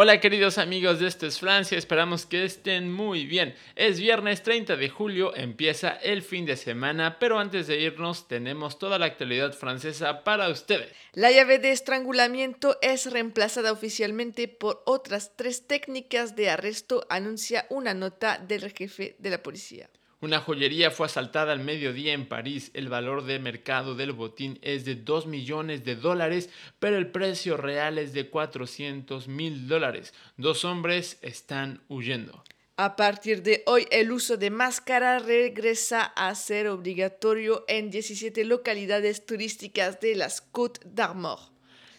Hola queridos amigos de Esto es Francia, esperamos que estén muy bien. Es viernes 30 de julio, empieza el fin de semana, pero antes de irnos tenemos toda la actualidad francesa para ustedes. La llave de estrangulamiento es reemplazada oficialmente por otras tres técnicas de arresto, anuncia una nota del jefe de la policía. Una joyería fue asaltada al mediodía en París. El valor de mercado del botín es de 2 millones de dólares, pero el precio real es de 400 mil dólares. Dos hombres están huyendo. A partir de hoy, el uso de máscara regresa a ser obligatorio en 17 localidades turísticas de las Côtes d'Armor.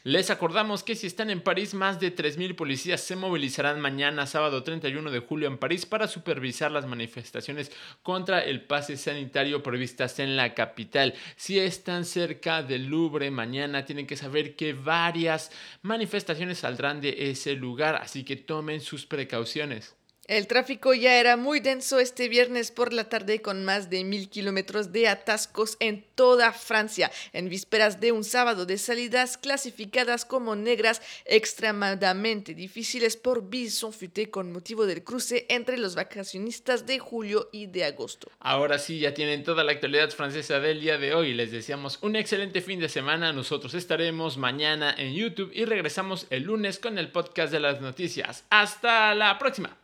Les acordamos que si están en París, más de 3.000 policías se movilizarán mañana, sábado 31 de julio, en París para supervisar las manifestaciones contra el pase sanitario previstas en la capital. Si están cerca del Louvre mañana, tienen que saber que varias manifestaciones saldrán de ese lugar, así que tomen sus precauciones. El tráfico ya era muy denso este viernes por la tarde con más de mil kilómetros de atascos en toda Francia, en vísperas de un sábado de salidas clasificadas como negras extremadamente difíciles por Bison Futé con motivo del cruce entre los vacacionistas de julio y de agosto. Ahora sí, ya tienen toda la actualidad francesa del día de hoy. Les deseamos un excelente fin de semana. Nosotros estaremos mañana en YouTube y regresamos el lunes con el podcast de las noticias. Hasta la próxima.